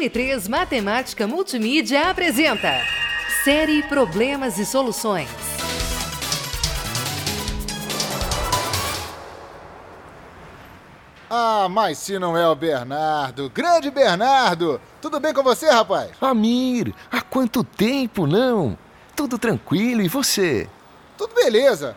N3 Matemática Multimídia apresenta Série Problemas e Soluções. Ah, mas se não é o Bernardo, grande Bernardo! Tudo bem com você, rapaz? Amir, há quanto tempo, não? Tudo tranquilo e você? Tudo beleza.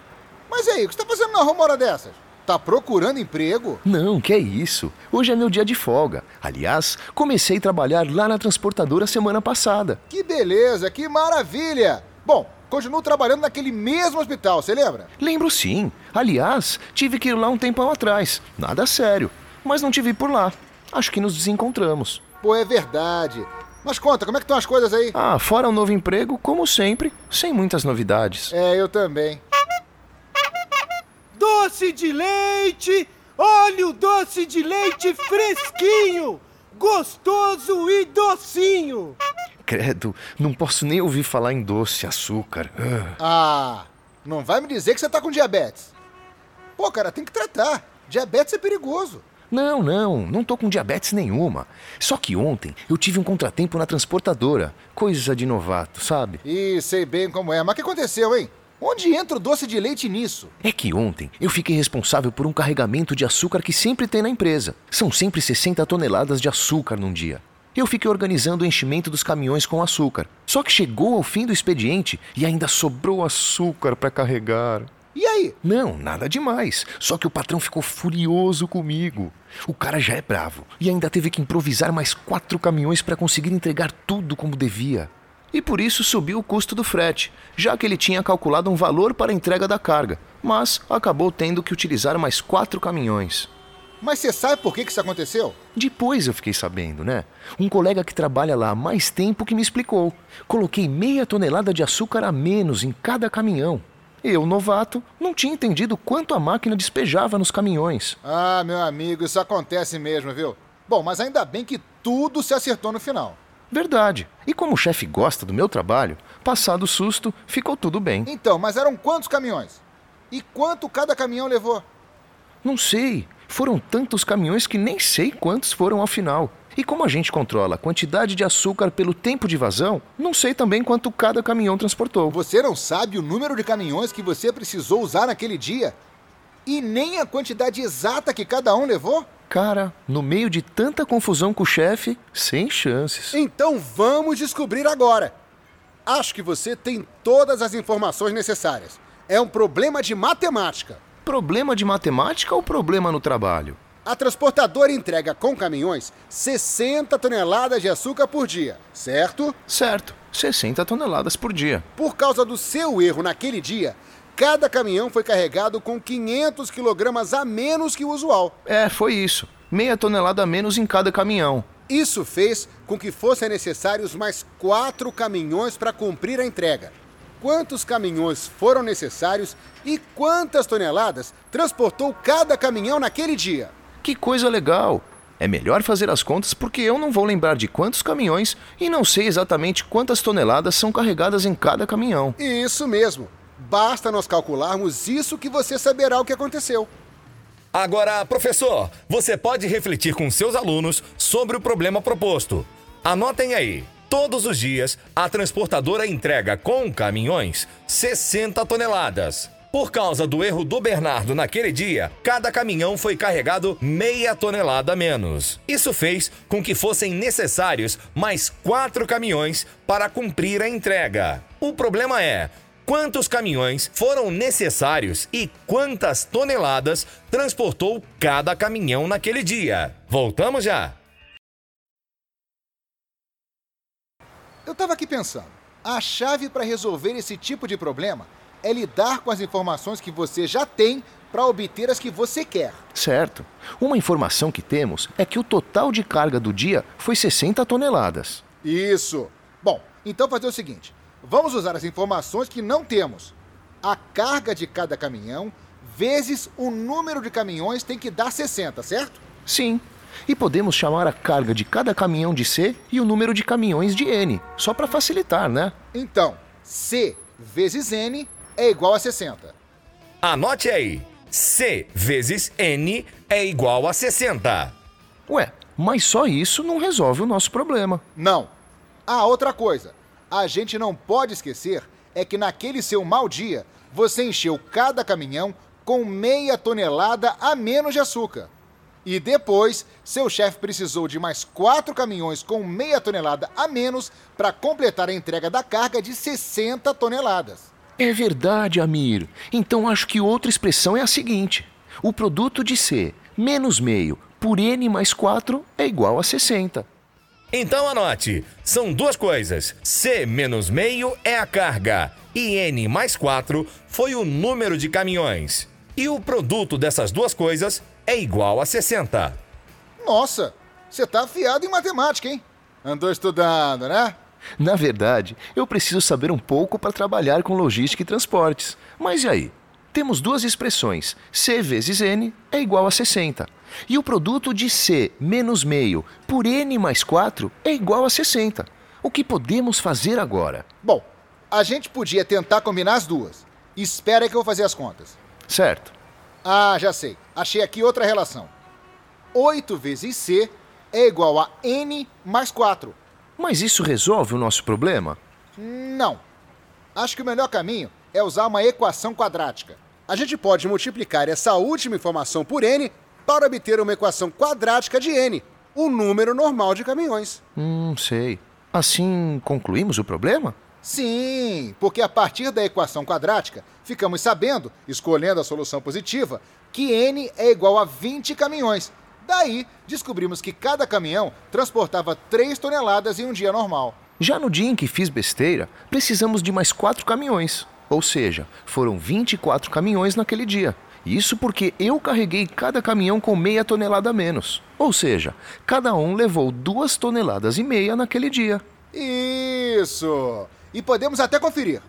Mas e aí, o que você tá fazendo na rua uma hora dessas? Tá procurando emprego? Não, que é isso. Hoje é meu dia de folga. Aliás, comecei a trabalhar lá na transportadora semana passada. Que beleza, que maravilha! Bom, continuo trabalhando naquele mesmo hospital, você lembra? Lembro sim. Aliás, tive que ir lá um tempão atrás. Nada sério. Mas não tive por lá. Acho que nos desencontramos. Pô, é verdade. Mas conta, como é que estão as coisas aí? Ah, fora o um novo emprego, como sempre, sem muitas novidades. É, eu também. Doce de leite! Olha o doce de leite fresquinho! Gostoso e docinho! Credo, não posso nem ouvir falar em doce, açúcar. Ah, não vai me dizer que você tá com diabetes. Pô, cara, tem que tratar. Diabetes é perigoso. Não, não, não tô com diabetes nenhuma. Só que ontem eu tive um contratempo na transportadora. Coisa de novato, sabe? Ih, sei bem como é. Mas o que aconteceu, hein? Onde entra o doce de leite nisso? É que ontem eu fiquei responsável por um carregamento de açúcar que sempre tem na empresa. São sempre 60 toneladas de açúcar num dia. Eu fiquei organizando o enchimento dos caminhões com açúcar. Só que chegou ao fim do expediente e ainda sobrou açúcar para carregar. E aí? Não, nada demais. Só que o patrão ficou furioso comigo. O cara já é bravo e ainda teve que improvisar mais quatro caminhões para conseguir entregar tudo como devia e por isso subiu o custo do frete, já que ele tinha calculado um valor para a entrega da carga, mas acabou tendo que utilizar mais quatro caminhões. Mas você sabe por que isso aconteceu? Depois eu fiquei sabendo, né? Um colega que trabalha lá há mais tempo que me explicou. Coloquei meia tonelada de açúcar a menos em cada caminhão. Eu, novato, não tinha entendido quanto a máquina despejava nos caminhões. Ah, meu amigo, isso acontece mesmo, viu? Bom, mas ainda bem que tudo se acertou no final. Verdade. E como o chefe gosta do meu trabalho, passado o susto, ficou tudo bem. Então, mas eram quantos caminhões? E quanto cada caminhão levou? Não sei. Foram tantos caminhões que nem sei quantos foram ao final. E como a gente controla a quantidade de açúcar pelo tempo de vazão, não sei também quanto cada caminhão transportou. Você não sabe o número de caminhões que você precisou usar naquele dia? E nem a quantidade exata que cada um levou? Cara, no meio de tanta confusão com o chefe, sem chances. Então vamos descobrir agora. Acho que você tem todas as informações necessárias. É um problema de matemática. Problema de matemática ou problema no trabalho? A transportadora entrega com caminhões 60 toneladas de açúcar por dia, certo? Certo, 60 toneladas por dia. Por causa do seu erro naquele dia, Cada caminhão foi carregado com 500 quilogramas a menos que o usual. É, foi isso. Meia tonelada a menos em cada caminhão. Isso fez com que fossem necessários mais quatro caminhões para cumprir a entrega. Quantos caminhões foram necessários e quantas toneladas transportou cada caminhão naquele dia? Que coisa legal! É melhor fazer as contas porque eu não vou lembrar de quantos caminhões e não sei exatamente quantas toneladas são carregadas em cada caminhão. Isso mesmo. Basta nós calcularmos isso que você saberá o que aconteceu. Agora, professor, você pode refletir com seus alunos sobre o problema proposto. Anotem aí. Todos os dias, a transportadora entrega com caminhões 60 toneladas. Por causa do erro do Bernardo naquele dia, cada caminhão foi carregado meia tonelada menos. Isso fez com que fossem necessários mais quatro caminhões para cumprir a entrega. O problema é, quantos caminhões foram necessários e quantas toneladas transportou cada caminhão naquele dia. Voltamos já! Eu estava aqui pensando. A chave para resolver esse tipo de problema é lidar com as informações que você já tem para obter as que você quer. Certo. Uma informação que temos é que o total de carga do dia foi 60 toneladas. Isso. Bom, então fazer o seguinte: Vamos usar as informações que não temos. A carga de cada caminhão vezes o número de caminhões tem que dar 60, certo? Sim. E podemos chamar a carga de cada caminhão de C e o número de caminhões de N, só para facilitar, né? Então, C vezes N é igual a 60. Anote aí. C vezes N é igual a 60. Ué, Mas só isso não resolve o nosso problema. Não. Ah, outra coisa. A gente não pode esquecer é que naquele seu mau dia, você encheu cada caminhão com meia tonelada a menos de açúcar. E depois, seu chefe precisou de mais quatro caminhões com meia tonelada a menos para completar a entrega da carga de 60 toneladas. É verdade, Amir. Então acho que outra expressão é a seguinte: o produto de C menos meio por N mais 4 é igual a 60. Então anote: são duas coisas. C menos meio é a carga e N mais 4 foi o número de caminhões. E o produto dessas duas coisas é igual a 60. Nossa, você tá afiado em matemática, hein? Andou estudando, né? Na verdade, eu preciso saber um pouco para trabalhar com logística e transportes. Mas e aí? Temos duas expressões. C vezes N é igual a 60. E o produto de C menos meio por N mais 4 é igual a 60. O que podemos fazer agora? Bom, a gente podia tentar combinar as duas. Espera que eu vou fazer as contas. Certo. Ah, já sei. Achei aqui outra relação. 8 vezes C é igual a N mais 4. Mas isso resolve o nosso problema? Não. Acho que o melhor caminho é usar uma equação quadrática. A gente pode multiplicar essa última informação por N para obter uma equação quadrática de N, o número normal de caminhões. Hum, sei. Assim concluímos o problema? Sim, porque a partir da equação quadrática, ficamos sabendo, escolhendo a solução positiva, que N é igual a 20 caminhões. Daí, descobrimos que cada caminhão transportava 3 toneladas em um dia normal. Já no dia em que fiz besteira, precisamos de mais quatro caminhões. Ou seja, foram 24 caminhões naquele dia. Isso porque eu carreguei cada caminhão com meia tonelada a menos. Ou seja, cada um levou duas toneladas e meia naquele dia. Isso! E podemos até conferir.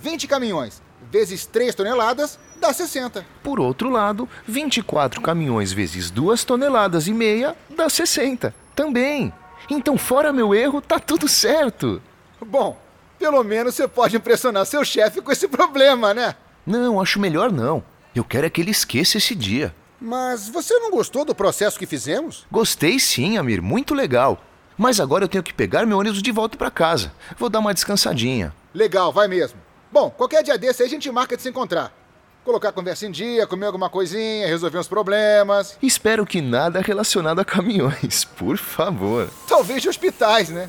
20 caminhões vezes 3 toneladas dá 60. Por outro lado, 24 caminhões vezes 2 toneladas e meia dá 60. Também. Então, fora meu erro, tá tudo certo. Bom, pelo menos você pode impressionar seu chefe com esse problema, né? Não, acho melhor não. Eu quero é que ele esqueça esse dia. Mas você não gostou do processo que fizemos? Gostei sim, Amir, muito legal. Mas agora eu tenho que pegar meu ônibus de volta para casa. Vou dar uma descansadinha. Legal, vai mesmo. Bom, qualquer dia desse aí a gente marca de se encontrar. Colocar a conversa em dia, comer alguma coisinha, resolver uns problemas. Espero que nada relacionado a caminhões, por favor. Talvez de hospitais, né?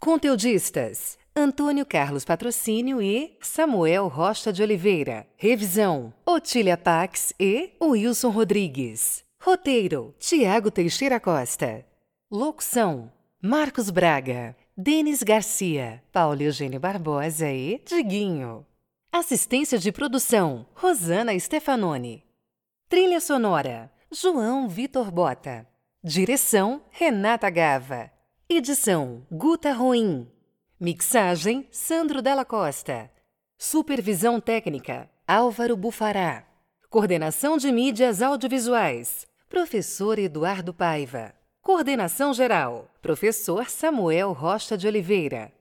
Conteudistas: Antônio Carlos Patrocínio e Samuel Rocha de Oliveira. Revisão: Otília Pax e Wilson Rodrigues. Roteiro: Tiago Teixeira Costa. Locução: Marcos Braga, Denis Garcia, Paulo Eugênio Barbosa e Diguinho. Assistência de produção: Rosana Stefanoni. Trilha sonora: João Vitor Bota. Direção: Renata Gava. Edição: Guta Ruim. Mixagem: Sandro Della Costa. Supervisão técnica: Álvaro Bufará. Coordenação de mídias audiovisuais: Professor Eduardo Paiva. Coordenação geral: Professor Samuel Rocha de Oliveira.